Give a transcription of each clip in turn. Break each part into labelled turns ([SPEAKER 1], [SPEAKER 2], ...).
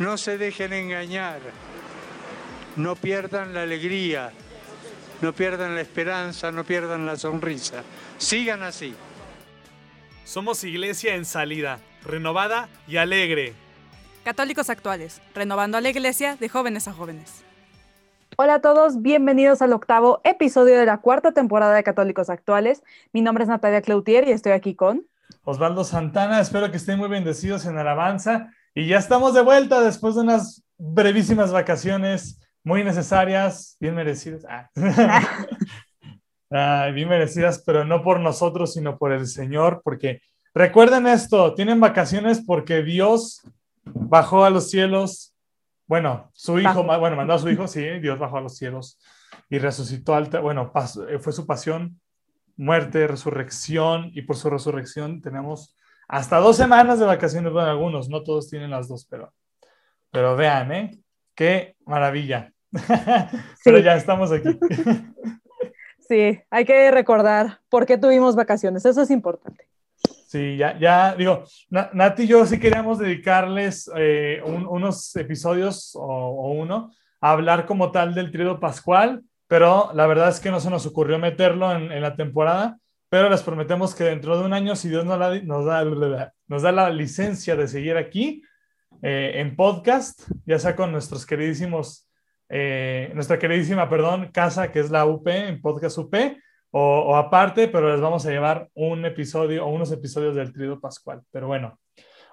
[SPEAKER 1] no se dejen engañar, no pierdan la alegría, no pierdan la esperanza, no pierdan la sonrisa. Sigan así.
[SPEAKER 2] Somos iglesia en salida, renovada y alegre.
[SPEAKER 3] Católicos actuales, renovando a la iglesia de jóvenes a jóvenes.
[SPEAKER 4] Hola a todos, bienvenidos al octavo episodio de la cuarta temporada de Católicos Actuales. Mi nombre es Natalia Cloutier y estoy aquí con
[SPEAKER 5] Osvaldo Santana. Espero que estén muy bendecidos en Alabanza. Y ya estamos de vuelta después de unas brevísimas vacaciones muy necesarias, bien merecidas. Ah. Bien merecidas, pero no por nosotros, sino por el Señor, porque recuerden esto, tienen vacaciones porque Dios bajó a los cielos, bueno, su hijo, bueno, mandó a su hijo, sí, Dios bajó a los cielos y resucitó, al, bueno, pasó- fue su pasión, muerte, resurrección, y por su resurrección tenemos hasta dos semanas de vacaciones, bueno, algunos, no todos tienen las dos, pero, pero vean, ¿eh? Qué maravilla. pero
[SPEAKER 4] Sí.
[SPEAKER 5] ya estamos aquí.
[SPEAKER 4] Sí, hay que recordar por qué tuvimos vacaciones, eso es importante.
[SPEAKER 5] Sí, ya, ya, digo, Na- Nati y yo sí queríamos dedicarles eh, un- unos episodios o, o uno a hablar como tal del tríodo pascual, pero la verdad es que no se nos ocurrió meterlo en, en la temporada, pero les prometemos que dentro de un año, si Dios nos, nos, da, la licencia de seguir aquí eh, en podcast, ya sea con nuestros queridísimos, eh, nuestra queridísima, perdón, casa, que es la UP, en podcast UP, o, aparte, pero les vamos a llevar un episodio o unos episodios del Tríodo Pascual. Pero bueno,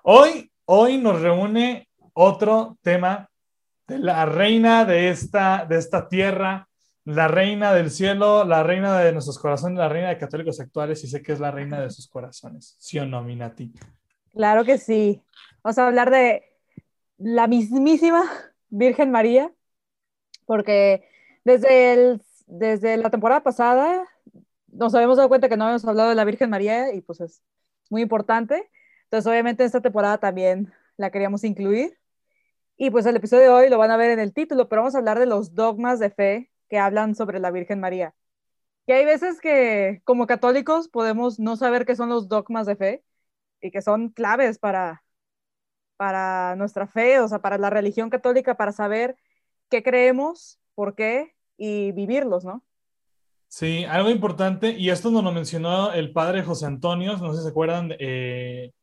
[SPEAKER 5] hoy, hoy nos reúne otro tema de la reina de esta, de esta tierra, la reina del cielo, la reina de nuestros corazones, la reina de católicos actuales, y sé que es la reina de sus corazones. ¿Sí o no, Minati?
[SPEAKER 4] Claro que sí. Vamos a hablar de la mismísima Virgen María, porque desde, el, desde la temporada pasada nos habíamos dado cuenta que no habíamos hablado de la Virgen María y pues es muy importante. Entonces obviamente esta temporada también la queríamos incluir. Y pues el episodio de hoy lo van a ver en el título, pero vamos a hablar de los dogmas de fe que hablan sobre la Virgen María. Y hay veces que como católicos podemos no saber qué son los dogmas de fe y que son claves para, para nuestra fe, o sea, para la religión católica, para saber qué creemos, por qué y vivirlos, ¿no?
[SPEAKER 5] Sí, algo importante, y esto nos lo mencionó el padre José Antonio, no sé si se acuerdan, eh,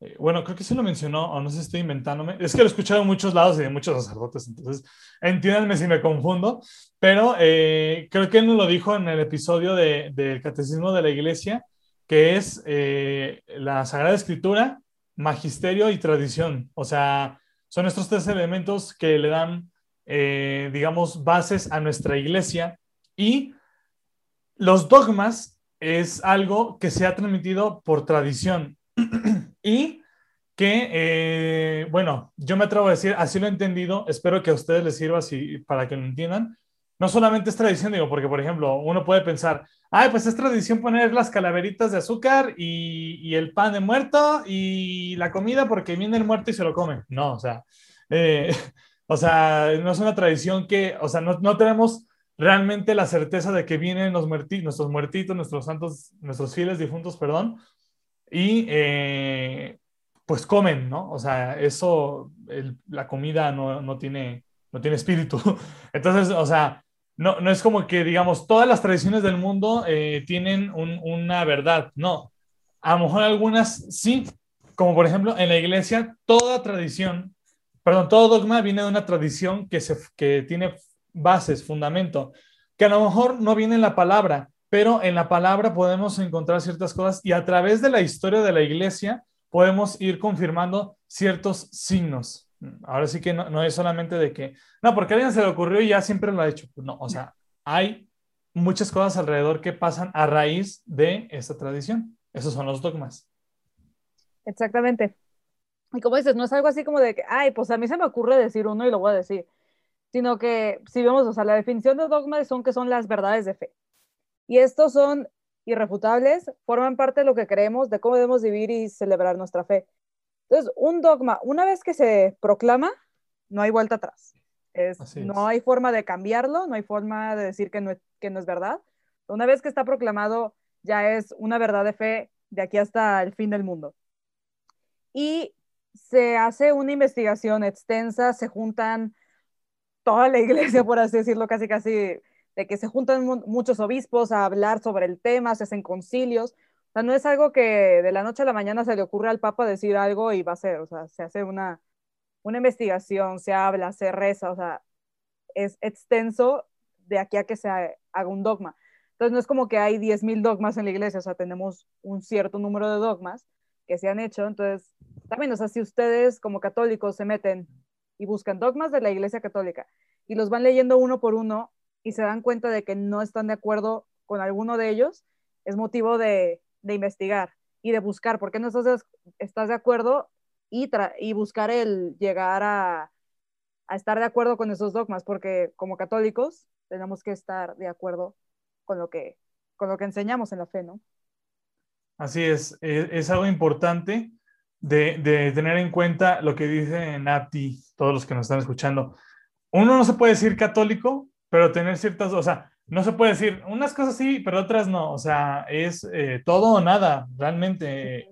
[SPEAKER 5] eh, bueno, creo que sí lo mencionó, o no sé si estoy inventándome, es que lo he escuchado en muchos lados y de muchos sacerdotes, entonces entiéndanme si me confundo, pero eh, creo que él nos lo dijo en el episodio de- del Catecismo de la Iglesia, que es eh, la Sagrada Escritura, Magisterio y Tradición, o sea, son estos tres elementos que le dan, eh, digamos, bases a nuestra iglesia. Y los dogmas es algo que se ha transmitido por tradición y que, eh, bueno, yo me atrevo a decir, así lo he entendido, espero que a ustedes les sirva así para que lo entiendan. No solamente es tradición, digo, porque, por ejemplo, uno puede pensar, ay, pues es tradición poner las calaveritas de azúcar y, el pan de muerto y la comida porque viene el muerto y se lo come. No, o sea, eh, o sea, no es una tradición que, o sea, no, no tenemos realmente la certeza de que vienen los muerti- nuestros muertitos, nuestros santos, nuestros fieles difuntos, perdón, y eh, pues comen, ¿no? O sea, eso, la comida no, no tiene, no tiene espíritu. Entonces, o sea, no, no es como que, digamos, todas las tradiciones del mundo eh, tienen un- una verdad, no. A lo mejor algunas sí, como por ejemplo en la iglesia, toda tradición, perdón, todo dogma viene de una tradición que, se, que tiene bases, fundamento, que a lo mejor no viene en la palabra, pero en la palabra podemos encontrar ciertas cosas y a través de la historia de la iglesia podemos ir confirmando ciertos signos. Ahora sí que no, no es solamente de que, no, porque a alguien se le ocurrió y ya siempre lo ha hecho. No, o sea, hay muchas cosas alrededor que pasan a raíz de esta tradición. Esos son los dogmas.
[SPEAKER 4] Exactamente. Y como dices, no es algo así como de que, ay, pues a mí se me ocurre decir uno y lo voy a decir, sino que si vemos, o sea, la definición de dogma son que son las verdades de fe. Y estos son irrefutables, forman parte de lo que creemos, de cómo debemos vivir y celebrar nuestra fe. Entonces, un dogma, una vez que se proclama, no hay vuelta atrás. Es, No hay forma de cambiarlo, no hay forma de decir que no, que no es verdad. Una vez que está proclamado, ya es una verdad de fe de aquí hasta el fin del mundo. Y se hace una investigación extensa, se juntan toda la iglesia, por así decirlo, casi casi, de que se juntan muchos obispos a hablar sobre el tema, se hacen concilios. O sea, no es algo que de la noche a la mañana se le ocurre al Papa decir algo y va a ser, o sea, se hace una, una investigación, se habla, se reza, o sea, es extenso de aquí a que se haga un dogma. Entonces no es como que hay 10.000 dogmas en la iglesia, o sea, tenemos un cierto número de dogmas que se han hecho. Entonces, también, o sea, si ustedes como católicos se meten y buscan dogmas de la iglesia católica y los van leyendo uno por uno y se dan cuenta de que no están de acuerdo con alguno de ellos, es motivo de, de investigar y de buscar por qué no estás, de acuerdo y, y buscar el llegar a, a estar de acuerdo con esos dogmas, porque como católicos tenemos que estar de acuerdo con lo que, con lo que enseñamos en la fe, ¿no?
[SPEAKER 5] Así es, e, es, algo importante de, de, tener en cuenta lo que dice Nati, todos los que nos están escuchando. Uno no se puede decir católico, pero tener ciertas, o sea, no se puede decir unas cosas sí, pero otras no, o sea, es eh, todo o nada, realmente.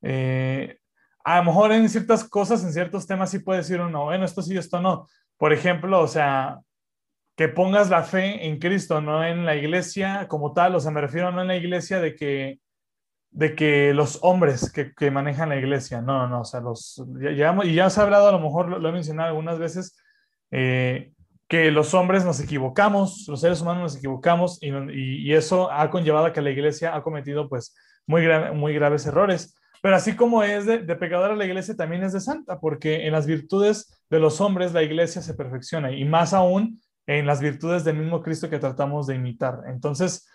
[SPEAKER 5] Eh, a lo mejor en ciertas cosas, en ciertos temas sí puede decir uno, bueno, esto sí, esto no. Por ejemplo, o sea, que pongas la fe en Cristo, no en la iglesia como tal, o sea, me refiero no en la iglesia de que, de que los hombres que, que manejan la iglesia, no, no, o sea, los, ya, y ya se ha hablado, a lo mejor lo, he mencionado algunas veces, eh, que los hombres nos equivocamos, los seres humanos nos equivocamos y, eso ha conllevado a que la iglesia ha cometido pues muy, muy graves errores. Pero así como es de, de pecadora la iglesia, también es de santa, porque en las virtudes de los hombres la iglesia se perfecciona y más aún en las virtudes del mismo Cristo que tratamos de imitar. Entonces,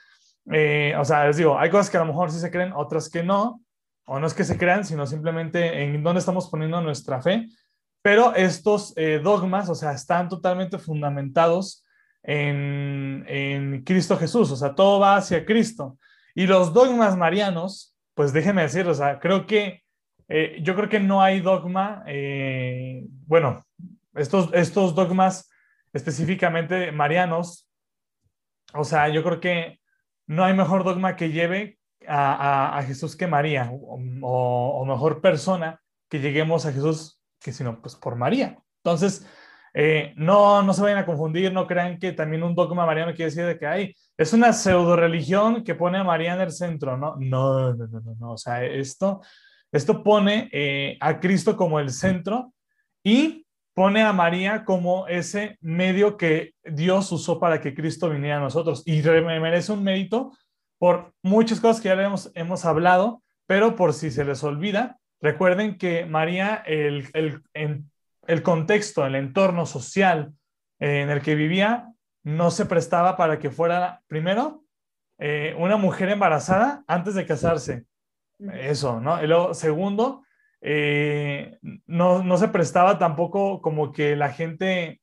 [SPEAKER 5] eh, o sea, les digo, hay cosas que a lo mejor sí se creen, otras que no, o no es que se crean, sino simplemente en dónde estamos poniendo nuestra fe. Pero estos eh, dogmas, o sea, están totalmente fundamentados en, en, Cristo Jesús, o sea, todo va hacia Cristo. Y los dogmas marianos, pues déjenme decir, o sea, creo que, eh, yo creo que no hay dogma, bueno, estos, estos dogmas específicamente marianos, o sea, yo creo que no hay mejor dogma que lleve a, Jesús que María, o, mejor persona que lleguemos a Jesús que sino pues por María. Entonces, eh, no, no se vayan a confundir, no crean que también un dogma mariano quiere decir de que hay, es una pseudo religión que pone a María en el centro, ¿no? No, no, no, no, o sea, esto, esto pone eh, a Cristo como el centro y pone a María como ese medio que Dios usó para que Cristo viniera a nosotros. Y me merece un mérito por muchas cosas que ya hemos, hemos hablado, pero por si se les olvida, recuerden que María, el, el, en, el contexto, el entorno social en el que vivía, no se prestaba para que fuera, primero, eh, una mujer embarazada antes de casarse. Eso, ¿no? Y luego, segundo, eh, no, no, se prestaba tampoco como que la gente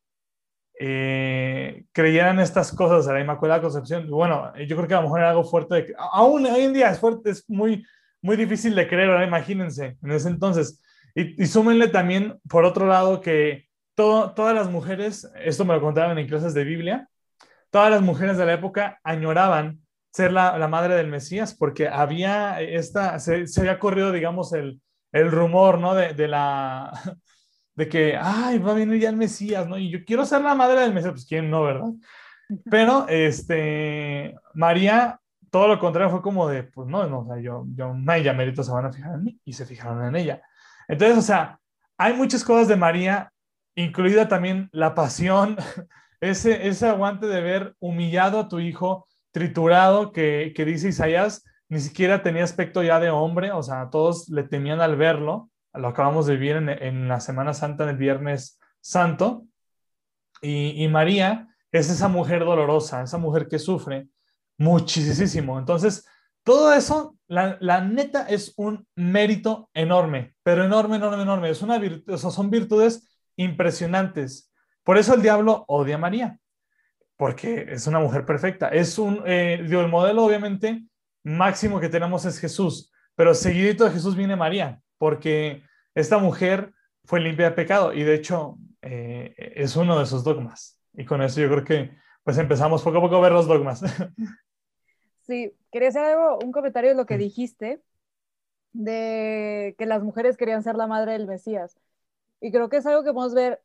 [SPEAKER 5] eh, creyera en estas cosas a la Inmaculada Concepción. Bueno, yo creo que a lo mejor era algo fuerte, de, aún hoy en día es fuerte, es muy, muy difícil de creer, imagínense, en ese entonces. Y, y súmenle también, por otro lado, que todo, todas las mujeres, esto me lo contaban en clases de Biblia, todas las mujeres de la época añoraban ser la, la madre del Mesías porque había esta, se, se había corrido, digamos, el, el rumor, ¿no? De, de, la, de que, ay, va a venir ya el Mesías, ¿no? Y yo quiero ser la madre del Mesías, pues quién no, ¿verdad? Pero, este, María, todo lo contrario, fue como de, pues no, no, o sea, yo, yo, ella mérito se van a fijar en mí y se fijaron en ella. Entonces, o sea, hay muchas cosas de María, incluida también la pasión, ese, ese aguante de ver humillado a tu hijo, triturado, que, que dice Isaías, ni siquiera tenía aspecto ya de hombre, o sea, todos le temían al verlo, lo acabamos de vivir en, la Semana Santa del Viernes Santo, y, María es esa mujer dolorosa, esa mujer que sufre muchísimo. Entonces, todo eso, la, la, neta, es un mérito enorme, pero enorme, enorme, enorme. Es una virtud, o son virtudes impresionantes. Por eso el diablo odia a María, porque es una mujer perfecta. Es un, eh, digo, el modelo obviamente máximo que tenemos es Jesús, pero seguidito de Jesús viene María, porque esta mujer fue limpia de pecado y de hecho eh, es uno de sus dogmas. Y con eso yo creo que pues empezamos poco a poco a ver los dogmas.
[SPEAKER 4] Sí, quería hacer algo, un comentario de lo que dijiste, de que las mujeres querían ser la madre del Mesías. Y creo que es algo que podemos ver,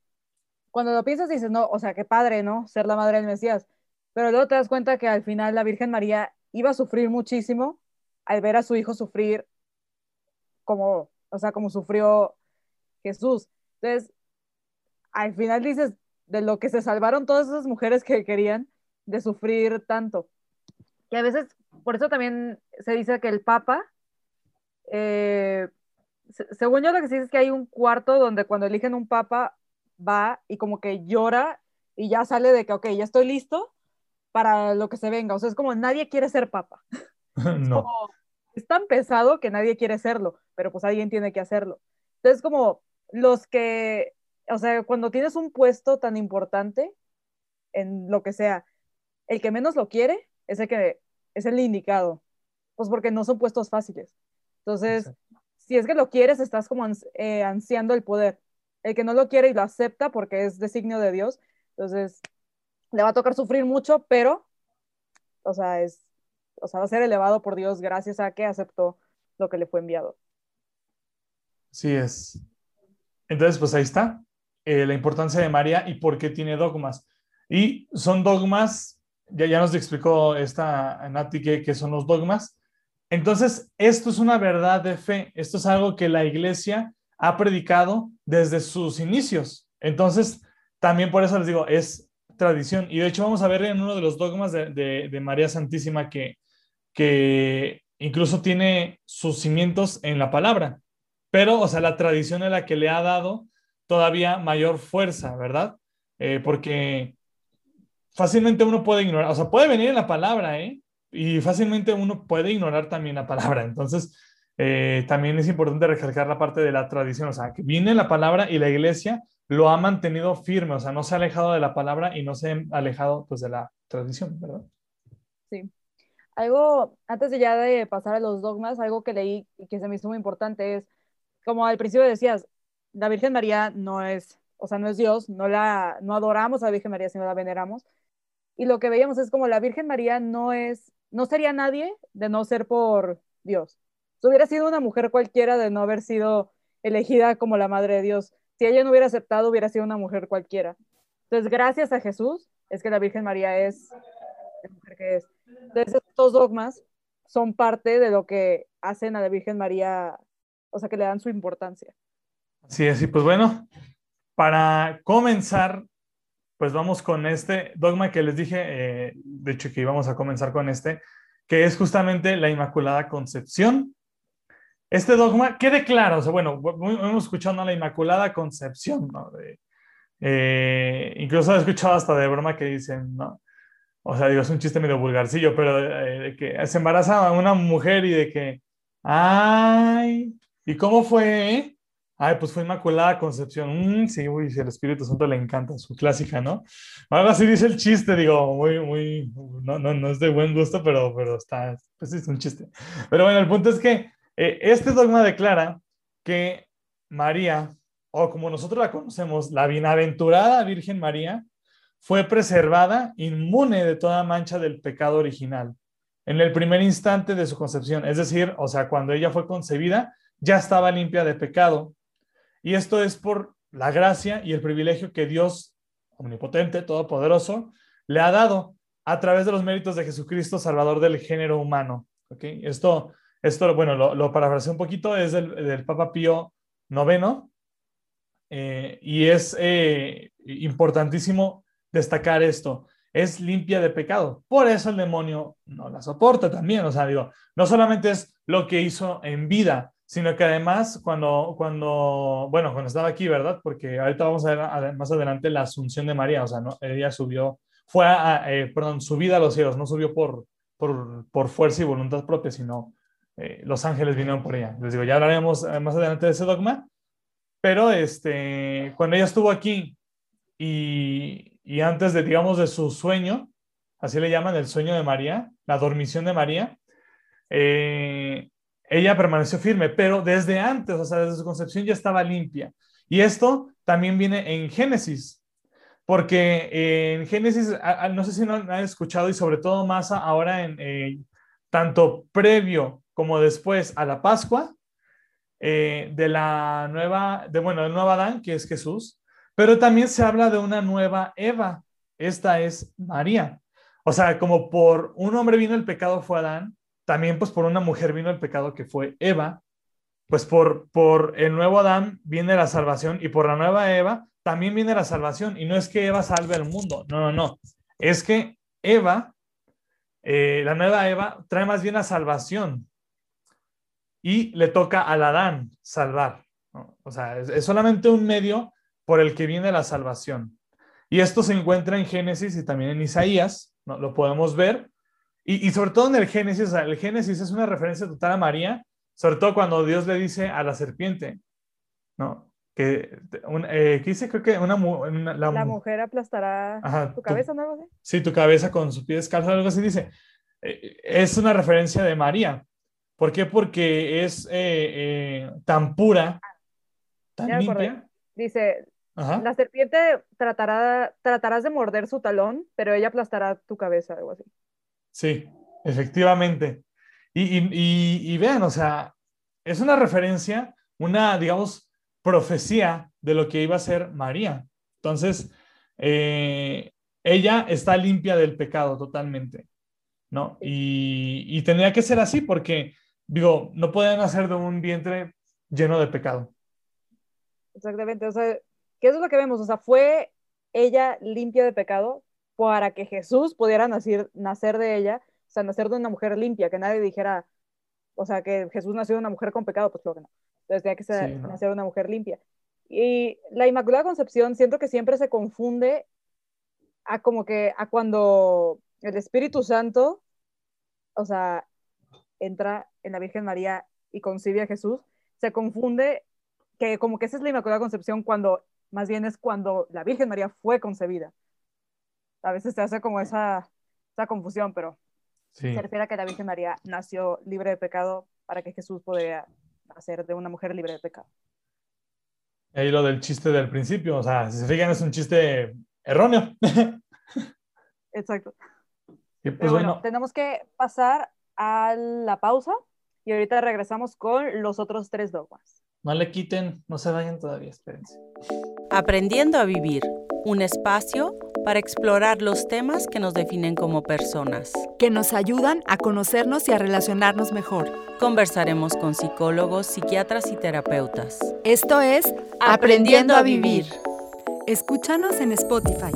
[SPEAKER 4] cuando lo piensas dices, no, o sea, qué padre, ¿no? Ser la madre del Mesías. Pero luego te das cuenta que al final la Virgen María iba a sufrir muchísimo al ver a su hijo sufrir como, o sea, como sufrió Jesús. Entonces, al final dices, de lo que se salvaron todas esas mujeres que querían de sufrir tanto. Que a veces, por eso también se dice que el Papa, eh, según yo lo que se dice es que hay un cuarto donde cuando eligen un Papa va y como que llora y ya sale de que, ok, ya estoy listo para lo que se venga. O sea, es como nadie quiere ser Papa.
[SPEAKER 5] no.
[SPEAKER 4] es tan pesado que nadie quiere serlo, pero pues alguien tiene que hacerlo. Entonces, como los que, o sea, cuando tienes un puesto tan importante en lo que sea, el que menos lo quiere es el que es el indicado, pues porque no son puestos fáciles. Entonces, si es que lo quieres, estás como eh, ansiando el poder. El que no lo quiere y lo acepta porque es designio de Dios, entonces le va a tocar sufrir mucho, pero, o sea, es, o sea, va a ser elevado por Dios gracias a que aceptó lo que le fue enviado.
[SPEAKER 5] Sí es. Entonces, pues ahí está eh, la importancia de María y por qué tiene dogmas. Y son dogmas, ya, ya nos explicó esta Nati que, son los dogmas. Entonces, esto es una verdad de fe, esto es algo que la iglesia ha predicado desde sus inicios. Entonces, también por eso les digo, es tradición. Y de hecho vamos a ver en uno de los dogmas de, de María Santísima que, que incluso tiene sus cimientos en la palabra pero, o sea, la tradición es la que le ha dado todavía mayor fuerza, ¿verdad? Eh, porque fácilmente uno puede ignorar, o sea, puede venir en la palabra, ¿eh? Y fácilmente uno puede ignorar también la palabra. Entonces, eh, también es importante recalcar la parte de la tradición, o sea, que viene la palabra y la iglesia lo ha mantenido firme, o sea, no se ha alejado de la palabra y no se ha alejado, pues, de la tradición, ¿verdad?
[SPEAKER 4] Sí. Algo, antes de ya de pasar a los dogmas, algo que leí y que se me hizo muy importante es como al principio decías, la Virgen María no es, o sea, no es Dios, no la, no adoramos a la Virgen María, sino la veneramos. Y lo que veíamos es como la Virgen María no es, no sería nadie de no ser por Dios. Si hubiera sido una mujer cualquiera de no haber sido elegida como la Madre de Dios. Si ella no hubiera aceptado, hubiera sido una mujer cualquiera. Entonces, gracias a Jesús, es que la Virgen María es la mujer que es. Entonces, estos dogmas son parte de lo que hacen a la Virgen María o sea, que le dan su importancia.
[SPEAKER 5] Sí, así pues bueno, para comenzar, pues vamos con este dogma que les dije, eh, de hecho que íbamos a comenzar con este, que es justamente la Inmaculada Concepción. Este dogma, ¿qué declara? O sea, bueno, hemos escuchado la Inmaculada Concepción, ¿no? Eh, incluso he escuchado hasta de broma que dicen, ¿no? O sea, digo, es un chiste medio vulgarcillo, pero eh, de que se embaraza a una mujer y de que, ay, ¿Y cómo fue? Ay, pues fue Inmaculada Concepción. Mm, sí, uy, el Espíritu Santo le encanta, su clásica, ¿no? Ahora sí dice el chiste, digo, muy, muy, no, no, no es de buen gusto, pero, pero está, pues es un chiste. Pero bueno, el punto es que eh, este dogma declara que María, o como nosotros la conocemos, la bienaventurada Virgen María, fue preservada inmune de toda mancha del pecado original en el primer instante de su concepción, es decir, o sea, cuando ella fue concebida, ya estaba limpia de pecado. Y esto es por la gracia y el privilegio que Dios, omnipotente, todopoderoso, le ha dado a través de los méritos de Jesucristo, Salvador del género humano. ¿Okay? Esto, esto, bueno, lo, lo parafraseo un poquito, es del, Papa Pío IX, eh, y es eh, importantísimo destacar esto. Es limpia de pecado. Por eso el demonio no la soporta también. O sea, digo, no solamente es lo que hizo en vida, sino que además cuando, cuando, bueno, cuando estaba aquí, ¿verdad? Porque ahorita vamos a ver más adelante la asunción de María, o sea, ¿no? ella subió, fue a, eh, perdón, subida a los cielos, no subió por, por, por fuerza y voluntad propia, sino eh, los ángeles vinieron por ella. Les digo, ya hablaremos eh, más adelante de ese dogma, pero este, cuando ella estuvo aquí y, y antes de, digamos, de su sueño, así le llaman el sueño de María, la dormición de María, eh, ella permaneció firme, pero desde antes, o sea, desde su concepción ya estaba limpia. Y esto también viene en Génesis, porque en Génesis, no sé si no han escuchado y sobre todo más ahora en tanto previo como después a la Pascua eh, de la nueva, de bueno, del nuevo Adán, que es Jesús, pero también se habla de una nueva Eva, esta es María. O sea, como por un hombre vino el pecado fue Adán, también pues por una mujer vino el pecado que fue Eva, pues por, por el nuevo Adán viene la salvación y por la nueva Eva también viene la salvación. Y no es que Eva salve al mundo, no, no, no. Es que Eva, eh, la nueva Eva, trae más bien la salvación y le toca al Adán salvar. O sea, es, solamente un medio por el que viene la salvación. Y esto se encuentra en Génesis y también en Isaías, ¿no? lo podemos ver. Y, y, sobre todo en el Génesis, el Génesis es una referencia total a María, sobre todo cuando Dios le dice a la serpiente, ¿no? Que, eh, dice, creo que una,
[SPEAKER 4] la, mujer aplastará tu cabeza, ¿no?
[SPEAKER 5] Sí, tu cabeza con sus pies descalzo, algo así dice. Eh, es una referencia de María. ¿Por qué? Porque es eh, eh, tan pura, tan limpia.
[SPEAKER 4] Dice, la serpiente tratará, tratarás de morder su talón, pero ella aplastará tu cabeza, algo así.
[SPEAKER 5] Sí, efectivamente. Y, vean, o sea, es una referencia, una, digamos, profecía de lo que iba a ser María. Entonces, eh, ella está limpia del pecado totalmente, ¿no? Y, y tendría que ser así porque digo, no pueden hacer de un vientre lleno de pecado.
[SPEAKER 4] Exactamente, o sea, ¿qué es lo que vemos? O sea, fue ella limpia de pecado para que Jesús pudiera nacer, nacer de ella, o sea, nacer de una mujer limpia, que nadie dijera, o sea, que Jesús nació de una mujer con pecado, pues lo que no. Entonces tenía que ser, nacer de una mujer limpia. Y la Inmaculada Concepción siento que siempre se confunde a como que a cuando el Espíritu Santo, o sea, entra en la Virgen María y concibe a Jesús, se confunde que como que esa es la Inmaculada Concepción cuando más bien es cuando la Virgen María fue concebida. A veces se hace como esa, esa confusión, pero se refiere a que la Virgen María nació libre de pecado para que Jesús pudiera nacer de una mujer libre de pecado.
[SPEAKER 5] Ahí lo del chiste del principio, o sea, si se fijan es un chiste erróneo.
[SPEAKER 4] Exacto. Pues pero bueno, tenemos que pasar a la pausa y ahorita regresamos con los otros tres dogmas.
[SPEAKER 5] No le quiten, no se vayan todavía, espérense.
[SPEAKER 6] Aprendiendo a vivir, un espacio para explorar los temas que nos definen como personas.
[SPEAKER 7] Que nos ayudan a conocernos y a relacionarnos mejor.
[SPEAKER 6] Conversaremos con psicólogos, psiquiatras y terapeutas.
[SPEAKER 7] Esto es Aprendiendo a Vivir. Escúchanos en Spotify.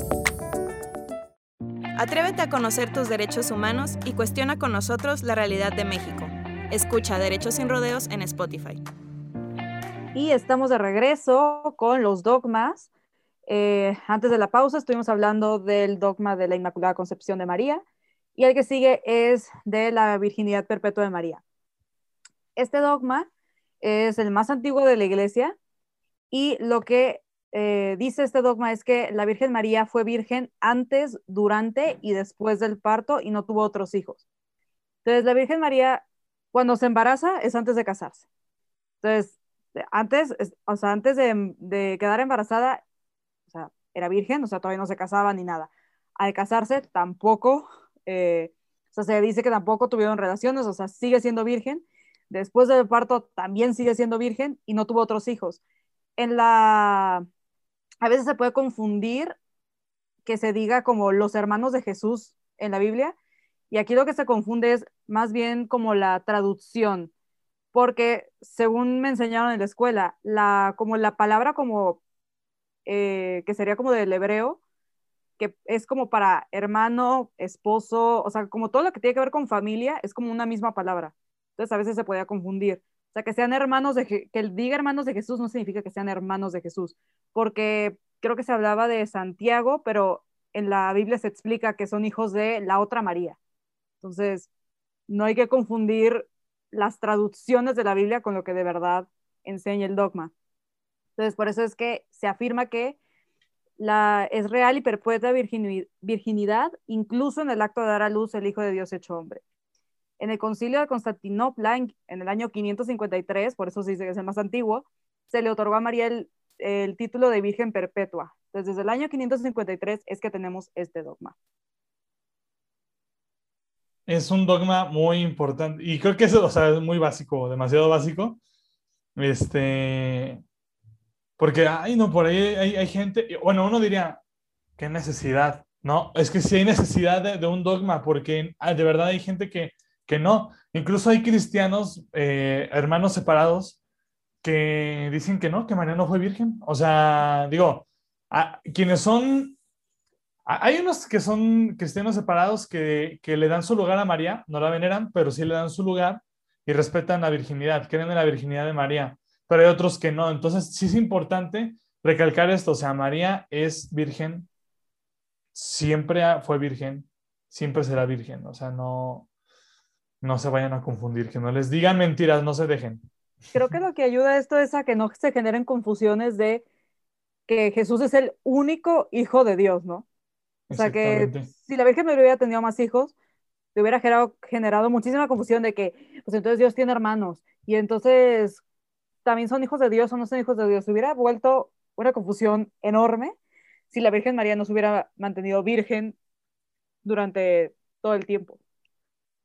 [SPEAKER 8] Atrévete a conocer tus derechos humanos y cuestiona con nosotros la realidad de México. Escucha Derechos sin Rodeos en Spotify.
[SPEAKER 4] Y estamos de regreso con los dogmas. Eh, antes de la pausa estuvimos hablando del dogma de la Inmaculada Concepción de María y el que sigue es de la Virginidad Perpetua de María. Este dogma es el más antiguo de la Iglesia y lo que eh, dice este dogma es que la Virgen María fue virgen antes, durante y después del parto y no tuvo otros hijos. Entonces, la Virgen María, cuando se embaraza, es antes de casarse. Entonces, antes, o sea, antes de, quedar embarazada, era virgen, o sea, todavía no se casaba ni nada. Al casarse, tampoco, eh, o sea, se dice que tampoco tuvieron relaciones, o sea, sigue siendo virgen. Después del parto, también sigue siendo virgen y no tuvo otros hijos. En la a veces se puede confundir que se diga como los hermanos de Jesús en la Biblia, y aquí lo que se confunde es más bien como la traducción, porque según me enseñaron en la escuela, la, como la palabra como, eh, que sería como del hebreo, que es como para hermano, esposo, o sea, como todo lo que tiene que ver con familia, es como una misma palabra. Entonces a veces se podía confundir. O sea, que sean hermanos de, que él diga hermanos de Jesús no significa que sean hermanos de Jesús, porque creo que se hablaba de Santiago, pero en la Biblia se explica que son hijos de la otra María. Entonces, no hay que confundir las traducciones de la Biblia con lo que de verdad enseña el dogma. Entonces, por eso es que se afirma que la, es real y perpetua virginidad, incluso en el acto de dar a luz el Hijo de Dios hecho hombre. En el concilio de Constantinopla, en, el año 553, por eso se dice que es el más antiguo, se le otorgó a María el, el título de Virgen Perpetua. Entonces, desde el año 553 es que tenemos este dogma.
[SPEAKER 5] Es un dogma muy importante y creo que eso, o sea, es muy básico, demasiado básico. Este, porque, ay, no, por ahí hay, gente, bueno, uno diría, ¿qué necesidad? No, es que sí hay necesidad de, un dogma, porque ah, de verdad hay gente que, que no. Incluso hay cristianos, eh, hermanos separados, que dicen que no, que María no fue virgen. O sea, digo, quienes son, hay unos que son cristianos separados que, que le dan su lugar a María, no la veneran, pero sí le dan su lugar y respetan la virginidad, creen en la virginidad de María pero hay otros que no. Entonces, sí es importante recalcar esto, o sea, María es virgen, siempre fue virgen, siempre será virgen, o sea, no, no se vayan a confundir, que no les digan mentiras, no se dejen.
[SPEAKER 4] Creo que lo que ayuda a esto es a que no se generen confusiones de que Jesús es el único hijo de Dios, ¿no? O sea que si la Virgen no hubiera tenido más hijos, te hubiera generado, generado muchísima confusión de que, pues entonces Dios tiene hermanos. Y entonces, también son hijos de Dios o no son hijos de Dios. Se hubiera vuelto una confusión enorme si la Virgen María no se hubiera mantenido virgen durante todo el tiempo.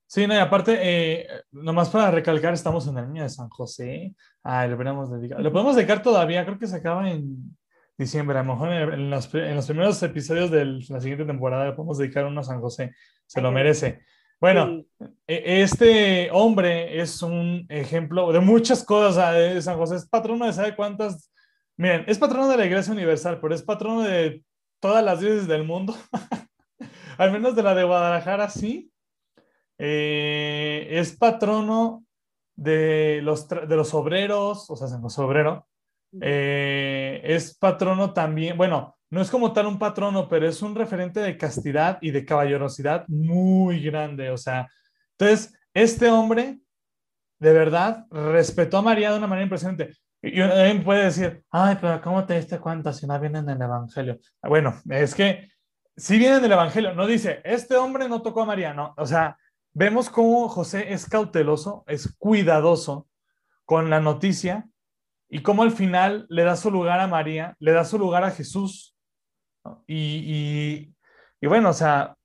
[SPEAKER 5] Sí, no, y aparte, eh, nomás para recalcar, estamos en el año de San José. Ah, lo podemos dedicar. Lo podemos dedicar todavía, creo que se acaba en diciembre. A lo mejor en los, en los primeros episodios de la siguiente temporada le podemos dedicar uno a San José. Se lo merece. Bueno, e, este hombre es un ejemplo de muchas cosas. San José es patrono de sabe cuántas. Miren, es patrono de la Iglesia Universal, pero es patrono de todas las dioses del mundo. Al menos de la de Guadalajara, sí. Eh, es patrono de los, de los obreros, o sea, San José Obrero. Eh, es patrono también, bueno, no es como tal un patrono, pero es un referente de castidad y de caballerosidad muy grande. O sea, entonces, este hombre de verdad respetó a María de una manera impresionante. Y alguien puede decir, ay, pero ¿cómo te diste cuenta si no viene en el Evangelio? Bueno, es que si viene en el Evangelio, no dice, este hombre no tocó a María, no. O sea, vemos cómo José es cauteloso, es cuidadoso con la noticia y cómo al final le da su lugar a María, le da su lugar a Jesús y, bueno, o sea,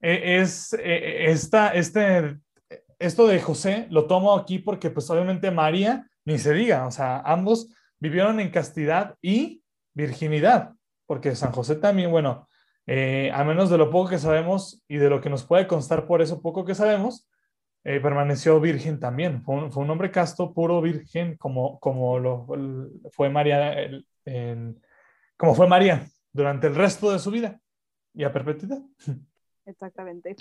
[SPEAKER 5] e, es e, esta, este, esto de José lo tomo aquí porque pues obviamente María, ni se diga, o sea, ambos vivieron en castidad y virginidad, porque San José también, bueno, eh, a menos de lo poco que sabemos y de lo que nos puede constar por eso poco que sabemos, eh, permaneció virgen también. Fue un, hombre casto, puro virgen, como, como lo, fue María, como fue María durante el resto de su vida y a perpetuidad.
[SPEAKER 4] Exactamente.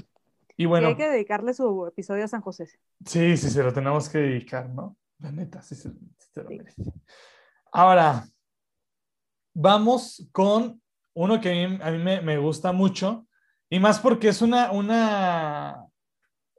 [SPEAKER 5] Y bueno.
[SPEAKER 4] hay que dedicarle su episodio a San José.
[SPEAKER 5] Sí, sí, se lo tenemos que dedicar, ¿no? La neta, sí, se, lo merece. Ahora, vamos con uno que a mí, me, me, gusta mucho, y más porque es una, una,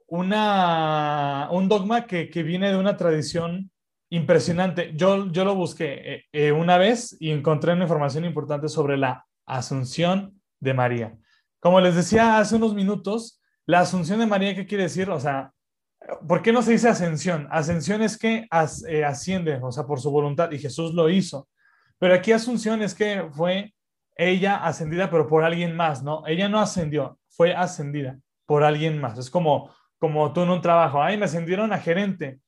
[SPEAKER 5] una, un dogma que, que viene de una tradición impresionante. Yo, yo lo busqué eh, eh, una vez y encontré una información importante sobre la asunción de María. Como les decía hace unos minutos, la asunción de María, ¿qué quiere decir? O sea, ¿por qué no se dice ascensión? Ascensión es que eh, asciende, o sea, por su voluntad, y Jesús lo hizo. Pero aquí asunción es que fue ella ascendida, pero por alguien más, ¿no? Ella no ascendió, fue ascendida por alguien más. Es como, como tú en un trabajo, ay, me ascendieron a gerente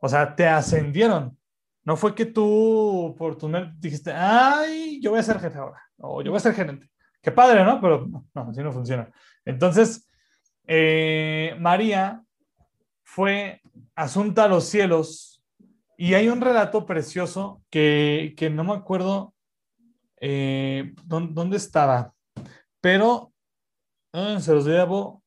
[SPEAKER 5] o sea, te ascendieron. No fue que tú por tu dijiste, ay, yo voy a ser jefe ahora, o yo voy a ser gerente. Qué padre, ¿no? Pero no, así no funciona. Entonces, eh, María fue asunta a los cielos y hay un relato precioso que, que no me acuerdo eh, dónde, estaba, pero ah, se los debo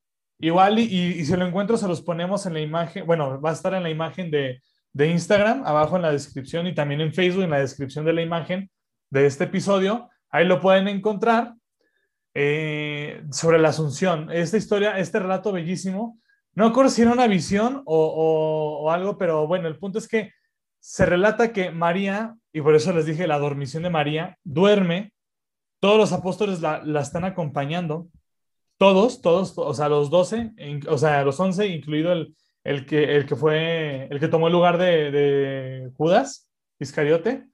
[SPEAKER 5] Igual y, si lo encuentro se los ponemos en la imagen, bueno, va a estar en la imagen de, de Instagram, abajo en la descripción y también en Facebook, en la descripción de la imagen de este episodio. Ahí lo pueden encontrar. eh, sobre la Asunción. Esta historia, este relato bellísimo, no recuerdo si era una visión o, algo, pero bueno, el punto es que se relata que María, y por eso les dije la dormición de María, duerme, todos los apóstoles la, están acompañando, todos, todos, o sea, los 12, o sea, los 11, incluido el, el, que, el que fue, el que tomó el lugar de, Judas, Iscariote,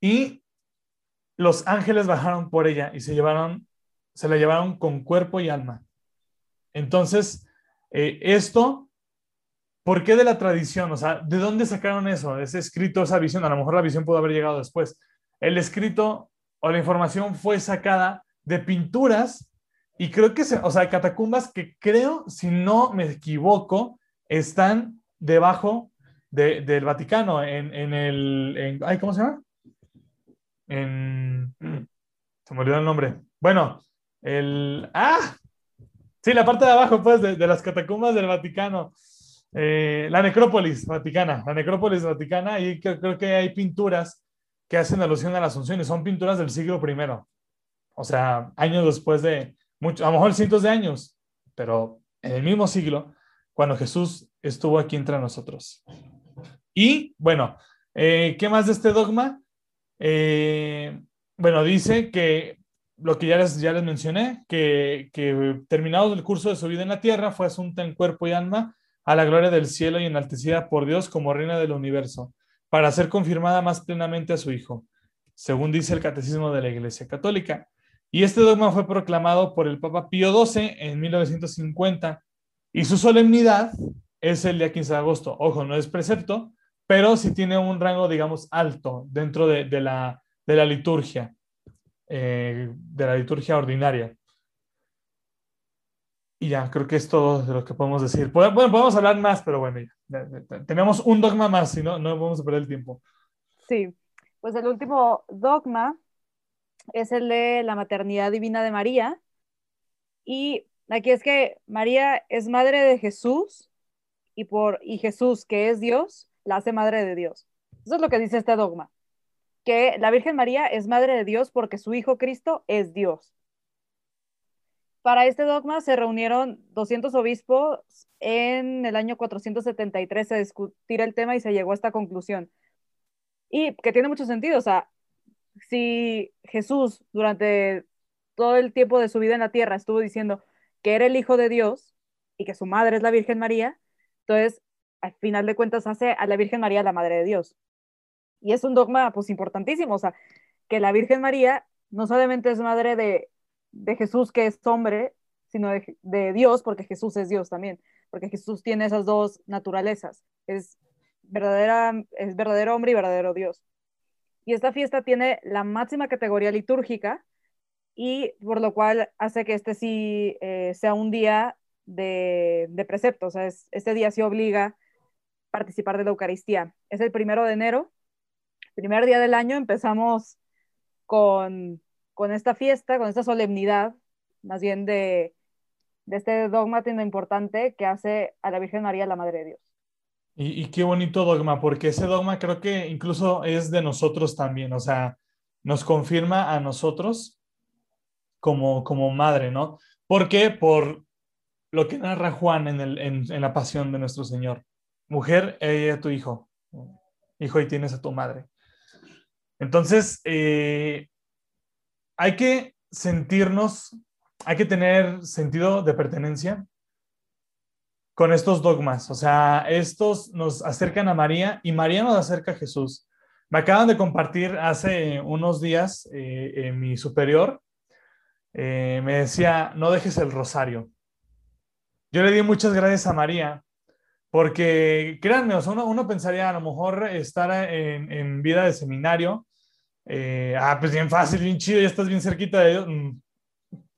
[SPEAKER 5] y los ángeles bajaron por ella y se llevaron, se la llevaron con cuerpo y alma. Entonces, eh, esto, ¿por qué de la tradición? O sea, ¿de dónde sacaron eso? Ese escrito, esa visión, a lo mejor la visión pudo haber llegado después. El escrito o la información fue sacada de pinturas y creo que, o sea, catacumbas que creo, si no me equivoco, están debajo del Vaticano, en, el, ay, ¿cómo se llama? En, se me olvidó el nombre. Bueno, el, ah, sí, la parte de abajo, pues, de, las catacumbas del Vaticano. Eh, la necrópolis vaticana, la necrópolis vaticana, y creo, que hay pinturas que hacen alusión a la Asunción y son pinturas del siglo I. O sea, años después de, mucho, a lo mejor cientos de años, pero en el mismo siglo, cuando Jesús estuvo aquí entre nosotros. Y bueno, eh, ¿qué más de este dogma? Eh, bueno, dice que lo que ya les, ya les mencioné, que, que terminado el curso de su vida en la tierra, fue asunta en cuerpo y alma a la gloria del cielo y enaltecida por Dios como reina del universo, para ser confirmada más plenamente a su Hijo, según dice el Catecismo de la Iglesia Católica. Y este dogma fue proclamado por el Papa Pío XII en 1950 y su solemnidad es el día 15 de agosto. Ojo, no es precepto, pero sí tiene un rango, digamos, alto dentro de, la, de la, liturgia, eh, de la liturgia ordinaria. Y ya, creo que es todo de lo que podemos decir. Bueno, podemos hablar más, pero bueno, tenemos un dogma más, si no, no vamos a perder el tiempo.
[SPEAKER 4] Sí, pues el último dogma es el de la maternidad divina de María. Y aquí es que María es madre de Jesús y, por, y Jesús, que es Dios, la hace madre de Dios. Eso es lo que dice este dogma, que la Virgen María es madre de Dios porque su Hijo Cristo es Dios. Para este dogma se reunieron 200 obispos en el año 473 a discutir el tema y se llegó a esta conclusión. Y que tiene mucho sentido, o sea, si Jesús durante todo el tiempo de su vida en la tierra estuvo diciendo que era el Hijo de Dios y que su madre es la Virgen María, entonces al final de cuentas hace a la Virgen María la Madre de Dios. Y es un dogma pues importantísimo, o sea, que la Virgen María no solamente es madre de, Jesús que es hombre, sino de, de, Dios, porque Jesús es Dios también, porque Jesús tiene esas dos naturalezas, es, verdadera, es verdadero hombre y verdadero Dios. Y esta fiesta tiene la máxima categoría litúrgica y por lo cual hace que este sí eh, sea un día de, de precepto, sea, este día sí obliga participar de la Eucaristía. Es el primero de enero, primer día del año, empezamos con, con esta fiesta, con esta solemnidad, más bien de, de este dogma tan importante que hace a la Virgen María la Madre de Dios.
[SPEAKER 5] Y, qué bonito dogma, porque ese dogma creo que incluso es de nosotros también, o sea, nos confirma a nosotros como, como madre, ¿no? ¿Por qué? Por lo que narra Juan en, el, en, en la pasión de nuestro Señor mujer, ella es tu hijo, hijo y tienes a tu madre. Entonces, eh, hay que sentirnos, hay que tener sentido de pertenencia con estos dogmas. O sea, estos nos acercan a María y María nos acerca a Jesús. Me acaban de compartir hace unos días eh, mi superior, eh, me decía, no dejes el rosario. Yo le di muchas gracias a María porque créanme, o sea, uno, pensaría a lo mejor estar en, en vida de seminario, eh, ah, pues bien fácil, bien chido, ya estás bien cerquita de Dios. Mm,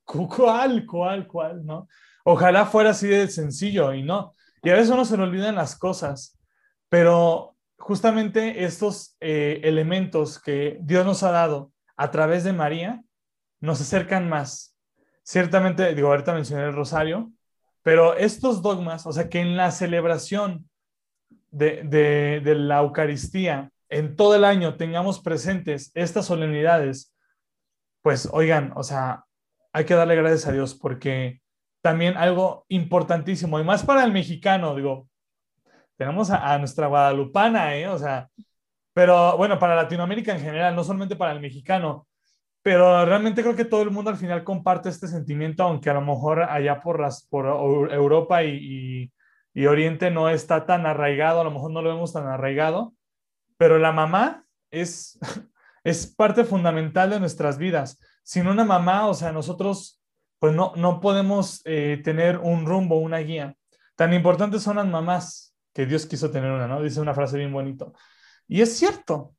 [SPEAKER 5] ¿Cuál, cuál, cuál, no? Ojalá fuera así de sencillo y no. Y a veces uno se le olvidan las cosas, pero justamente estos eh, elementos que Dios nos ha dado a través de María nos acercan más. Ciertamente, digo, ahorita mencioné el rosario, pero estos dogmas, o sea, que en la celebración de, la Eucaristía, en todo el año tengamos presentes estas solemnidades, pues oigan, o sea, hay que darle gracias a Dios porque también algo importantísimo, y más para el mexicano, digo, tenemos a, nuestra guadalupana, ¿eh? O sea, pero bueno, para Latinoamérica en general, no solamente para el mexicano, pero realmente creo que todo el mundo al final comparte este sentimiento, aunque a lo mejor allá por, las, por Europa y, y, Oriente no está tan arraigado, a lo mejor no lo vemos tan arraigado, pero la mamá es, es parte fundamental de nuestras vidas. Sin una mamá, o sea, nosotros pues no, no podemos eh, tener un rumbo, una guía. Tan importantes son las mamás que Dios quiso tener una, ¿no? Dice una frase bien bonito. Y es cierto.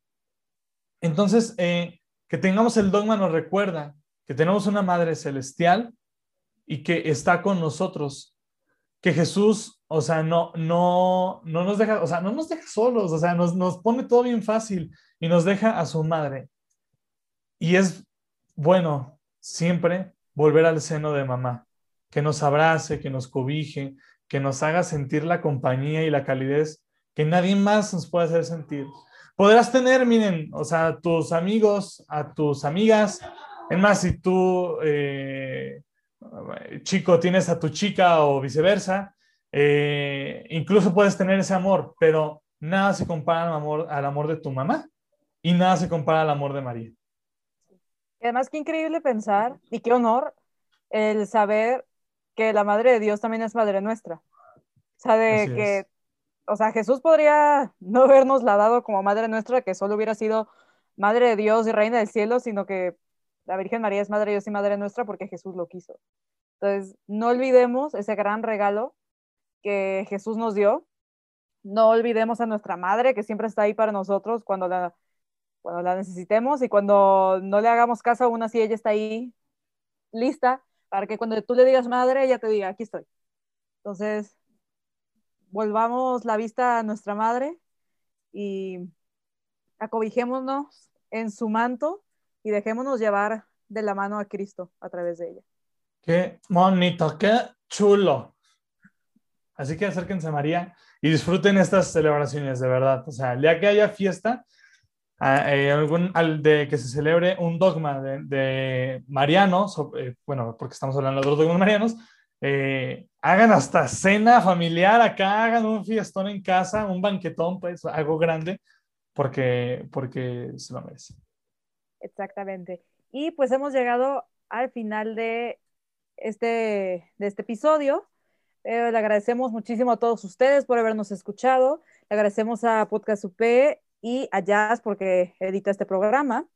[SPEAKER 5] Entonces, eh, que tengamos el dogma nos recuerda que tenemos una Madre Celestial y que está con nosotros. Que Jesús, o sea, no, no, no nos deja, o sea, no nos deja solos, o sea, nos, nos pone todo bien fácil y nos deja a su madre. Y es bueno siempre volver al seno de mamá, que nos abrace, que nos cobije, que nos haga sentir la compañía y la calidez que nadie más nos puede hacer sentir. Podrás tener, miren, o sea, tus amigos, a tus amigas, es más, si tú, eh, chico, tienes a tu chica o viceversa, eh, incluso puedes tener ese amor, pero nada se compara al amor, al amor de tu mamá y nada se compara al amor de María.
[SPEAKER 4] Además, qué increíble pensar y qué honor el saber que la Madre de Dios también es Madre nuestra. O sea, de que, o sea, Jesús podría no habernos la dado como Madre nuestra, que solo hubiera sido Madre de Dios y Reina del Cielo, sino que la Virgen María es Madre de Dios y Madre nuestra porque Jesús lo quiso. Entonces, no olvidemos ese gran regalo que Jesús nos dio. No olvidemos a nuestra Madre, que siempre está ahí para nosotros cuando la cuando la necesitemos y cuando no le hagamos caso, aún así ella está ahí lista para que cuando tú le digas madre, ella te diga, aquí estoy. Entonces, volvamos la vista a nuestra madre y acobijémonos en su manto y dejémonos llevar de la mano a Cristo a través de ella.
[SPEAKER 5] Qué bonito, qué chulo. Así que acérquense a María y disfruten estas celebraciones, de verdad. O sea, el día que haya fiesta, eh, algún, al de que se celebre un dogma de, Mariano, eh, bueno, porque estamos hablando de los dogmas marianos, eh, hagan hasta cena familiar acá, hagan un fiestón en casa, un banquetón, pues algo grande, porque, porque se lo merece.
[SPEAKER 4] Exactamente. Y pues hemos llegado al final de este, de este episodio. le agradecemos muchísimo a todos ustedes por habernos escuchado. Le agradecemos a Podcast UP y a Jazz porque edita este programa.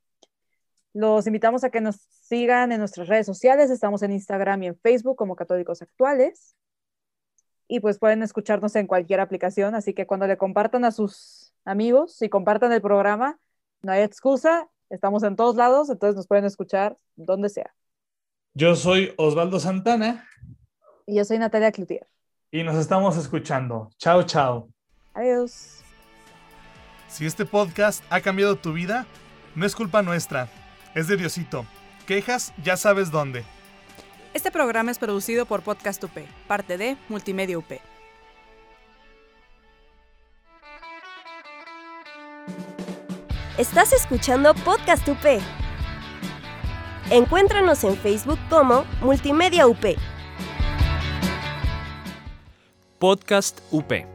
[SPEAKER 4] Los invitamos a que nos sigan en nuestras redes sociales. Estamos en Instagram y en Facebook como Católicos Actuales. Y pues pueden escucharnos en cualquier aplicación. Así que cuando le compartan a sus amigos y compartan el programa, no hay excusa. Estamos en todos lados, entonces nos pueden escuchar donde sea.
[SPEAKER 5] Yo soy Osvaldo Santana.
[SPEAKER 4] Y yo soy Natalia Cloutier.
[SPEAKER 5] Y nos estamos escuchando. Chao, chao.
[SPEAKER 4] Adiós.
[SPEAKER 2] Si este podcast ha cambiado tu vida, no es culpa nuestra, es de Diosito. Quejas, ya sabes dónde.
[SPEAKER 3] Este programa es producido por Podcast UP, parte de Multimedia UP.
[SPEAKER 9] Estás escuchando Podcast UP. Encuéntranos en Facebook como Multimedia UP.
[SPEAKER 10] Podcast UP